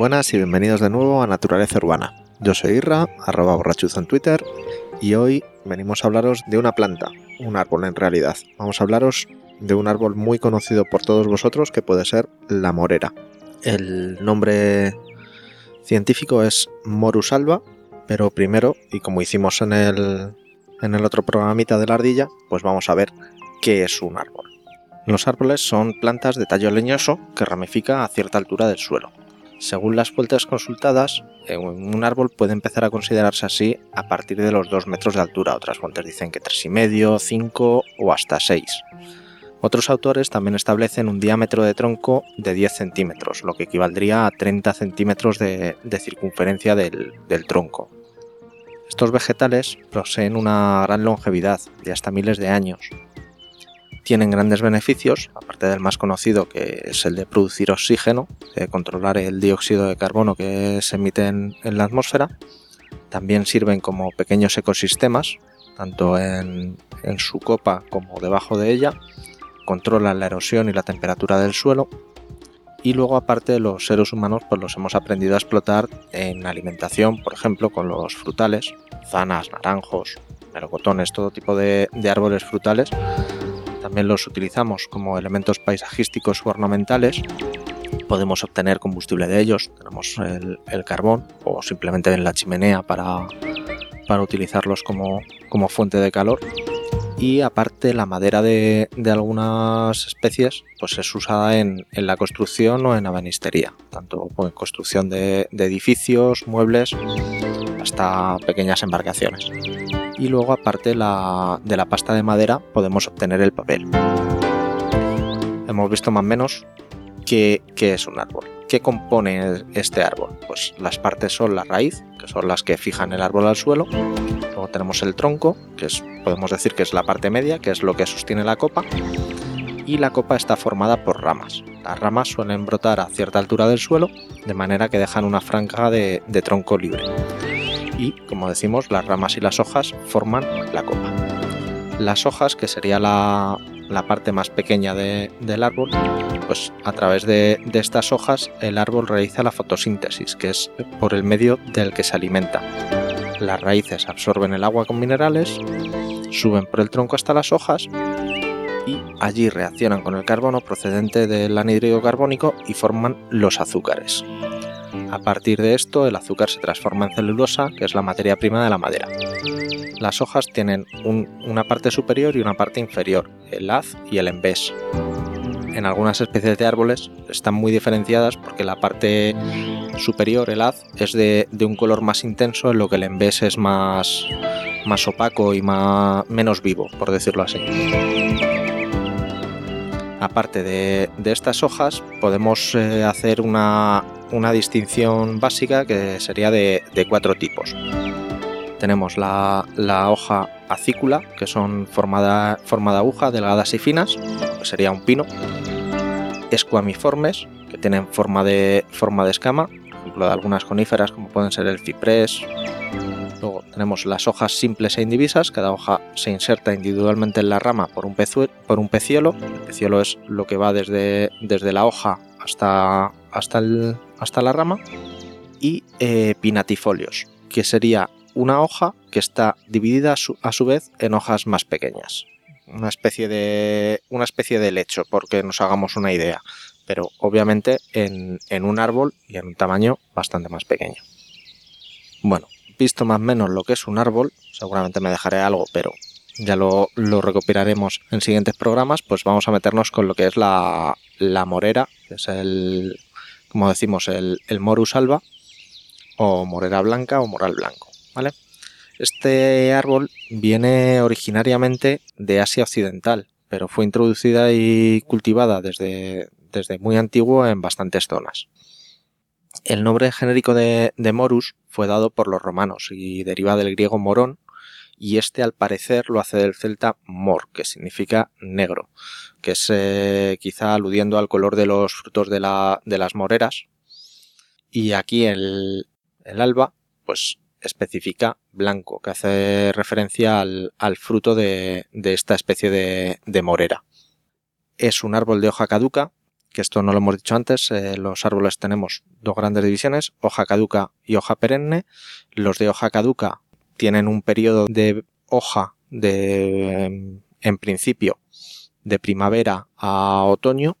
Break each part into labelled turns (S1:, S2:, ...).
S1: Buenas y bienvenidos de nuevo a Naturaleza Urbana. Yo soy Irra, arroba borrachuzo en Twitter, y hoy venimos a hablaros de una planta, un árbol en realidad. Vamos a hablaros de un árbol muy conocido por todos vosotros que puede ser la morera. El nombre científico es Morus alba, pero primero, y como hicimos en el, en el otro programita de la ardilla, pues vamos a ver qué es un árbol. Los árboles son plantas de tallo leñoso que ramifica a cierta altura del suelo. Según las fuentes consultadas, un árbol puede empezar a considerarse así a partir de los 2 metros de altura. Otras fuentes dicen que 3,5, 5 o hasta 6. Otros autores también establecen un diámetro de tronco de 10 centímetros, lo que equivaldría a 30 centímetros de, circunferencia del, del tronco. Estos vegetales poseen una gran longevidad de hasta miles de años, tienen grandes beneficios, aparte del más conocido que es el de producir oxígeno, de controlar el dióxido de carbono que se emite en, la atmósfera. También sirven como pequeños ecosistemas, tanto en, su copa como debajo de ella. Controlan la erosión y la temperatura del suelo. Y luego aparte los seres humanos pues los hemos aprendido a explotar en alimentación, por ejemplo con los frutales, zanas, naranjos, melocotones, todo tipo de árboles frutales también los utilizamos como elementos paisajísticos o ornamentales. Podemos obtener combustible de ellos, tenemos el, carbón o simplemente en la chimenea para, para utilizarlos como, como fuente de calor y aparte la madera de, algunas especies pues es usada en, la construcción o en abanistería, tanto en construcción de, edificios, muebles, hasta pequeñas embarcaciones. Y luego aparte de la pasta de madera podemos obtener el papel. Hemos visto más o menos qué, qué es un árbol. ¿Qué compone este árbol? Pues las partes son la raíz, que son las que fijan el árbol al suelo, tenemos el tronco, que es, podemos decir que es la parte media, que es lo que sostiene la copa, y la copa está formada por ramas. Las ramas suelen brotar a cierta altura del suelo, de manera que dejan una franja de, tronco libre. Y, como decimos, las ramas y las hojas forman la copa. Las hojas, que sería la, parte más pequeña del árbol, pues a través de, de, estas hojas el árbol realiza la fotosíntesis, que es por el medio del que se alimenta. Las raíces absorben el agua con minerales, suben por el tronco hasta las hojas y allí reaccionan con el carbono procedente del anhídrido carbónico y forman los azúcares. A partir de esto, el azúcar se transforma en celulosa, que es la materia prima de la madera. Las hojas tienen una parte superior y una parte inferior, el haz y el embés en algunas especies de árboles están muy diferenciadas porque la parte superior, el haz, es de, un color más intenso, en lo que el embés es más, más opaco y más, menos vivo, por decirlo así. Aparte de, estas hojas, podemos eh, hacer una, distinción básica que sería de, cuatro tipos. Tenemos la, hoja acícula, que son formada, forma de aguja, delgadas y finas, que sería un pino escuamiformes, que tienen forma de, forma de escama, por ejemplo de algunas coníferas como pueden ser el ciprés. Luego tenemos las hojas simples e indivisas, cada hoja se inserta individualmente en la rama por un, por un peciolo. El peciolo es lo que va desde, desde la hoja hasta, hasta, el, hasta la rama. Y eh, pinatifolios, que sería una hoja que está dividida a su vez en hojas más pequeñas una especie de una especie de lecho, porque nos hagamos una idea, pero obviamente en, un árbol y en un tamaño bastante más pequeño. Bueno, visto más o menos lo que es un árbol, seguramente me dejaré algo, pero ya lo, lo recopilaremos en siguientes programas, pues vamos a meternos con lo que es la, la morera, que es el, como decimos, el, el morus alba, o morera blanca o moral blanco, ¿vale? Este árbol viene originariamente de Asia Occidental, pero fue introducida y cultivada desde, desde muy antiguo en bastantes zonas. El nombre genérico de, Morus fue dado por los romanos y deriva del griego morón, y este al parecer lo hace del celta mor, que significa negro, que es eh, quizá aludiendo al color de los frutos de, las moreras. Y aquí el, el alba, pues especifica blanco, que hace referencia al, fruto de, esta especie de, morera. Es un árbol de hoja caduca que esto no lo hemos dicho antes, eh, los árboles tenemos dos grandes divisiones, hoja caduca y hoja perenne. Los de hoja caduca tienen un periodo de hoja de, en principio, de primavera a otoño.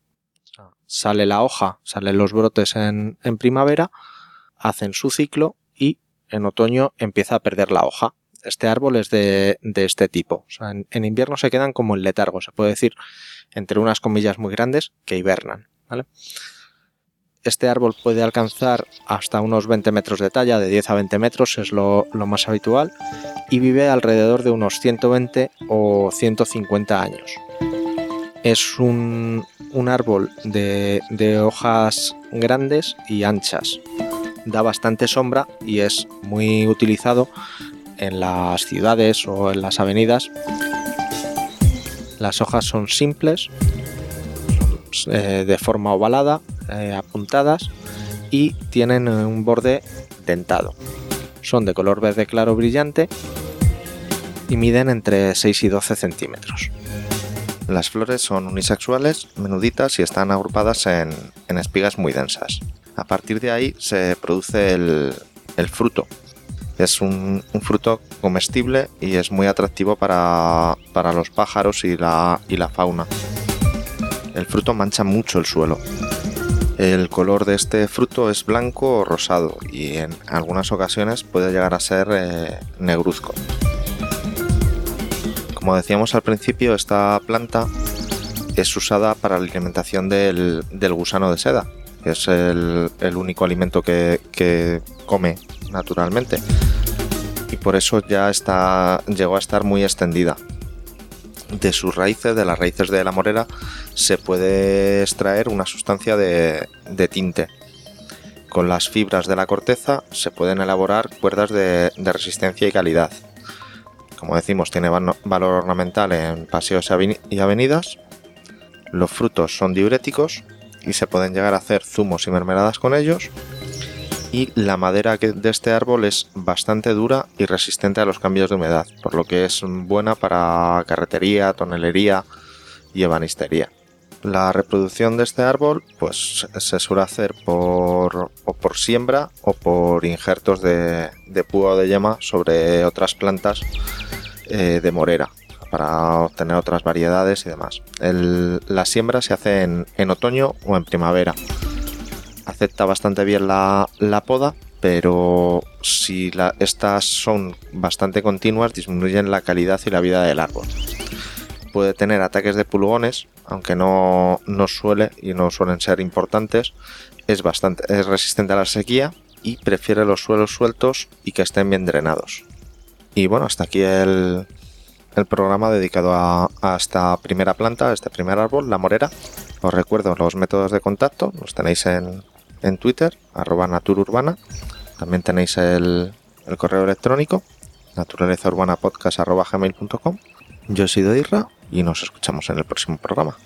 S1: Sale la hoja, salen los brotes en, en primavera, hacen su ciclo y en otoño empieza a perder la hoja. Este árbol es de, este tipo. En, invierno se quedan como en letargo, se puede decir, entre unas comillas muy grandes, que hibernan. Este árbol puede alcanzar hasta unos 20 metros de talla, de 10 a 20 metros es lo, más habitual, y vive alrededor de unos 120 o 150 años. Es un, árbol de hojas grandes y anchas. Da bastante sombra y es muy utilizado en las ciudades o en las avenidas. Las hojas son simples, eh, de forma ovalada, eh, apuntadas y tienen un borde dentado. Son de color verde claro brillante y miden entre 6 y 12 centímetros.
S2: Las flores son unisexuales, menuditas y están agrupadas en, en espigas muy densas. A partir de ahí se produce el fruto, es un, fruto comestible y es muy atractivo para, para los pájaros y la, y la, fauna. El fruto mancha mucho el suelo. El color de este fruto es blanco o rosado y en algunas ocasiones puede llegar a ser eh, negruzco. Como decíamos al principio, esta planta es usada para la alimentación del, del gusano de seda, que es el, el único alimento que, que come naturalmente y por eso ya está, llegó a estar muy extendida. De sus raíces, de las raíces de la morera, se puede extraer una sustancia de, tinte. Con las fibras de la corteza se pueden elaborar cuerdas de, de resistencia y calidad. Como decimos, tiene valor ornamental en paseos y avenidas. Los frutos son diuréticos y se pueden llegar a hacer zumos y mermeladas con ellos y la madera de este árbol es bastante dura y resistente a los cambios de humedad, por lo que es buena para carretería, tonelería y ebanistería. La reproducción de este árbol pues se suele hacer por, o por siembra o por injertos de, de púa o de yema sobre otras plantas eh, de morera para obtener otras variedades y demás. El, la siembra se hace en, en otoño o en primavera acepta bastante bien la, la poda, pero si la, estas son bastante continuas, disminuyen la calidad y la vida del árbol. Puede tener ataques de pulgones, aunque no, no suele y no suelen ser importantes. Es, bastante, es resistente a la sequía y prefiere los suelos sueltos y que estén bien drenados. Y bueno, hasta aquí el, el programa dedicado a, a, esta primera planta, a este primer árbol, la morera. Os recuerdo los métodos de contacto, los tenéis en, en Twitter, arroba natururbana. También tenéis el, el correo electrónico, naturalezaurbana.podcast.gmail.com. Yo soy Irra y nos escuchamos en el próximo programa.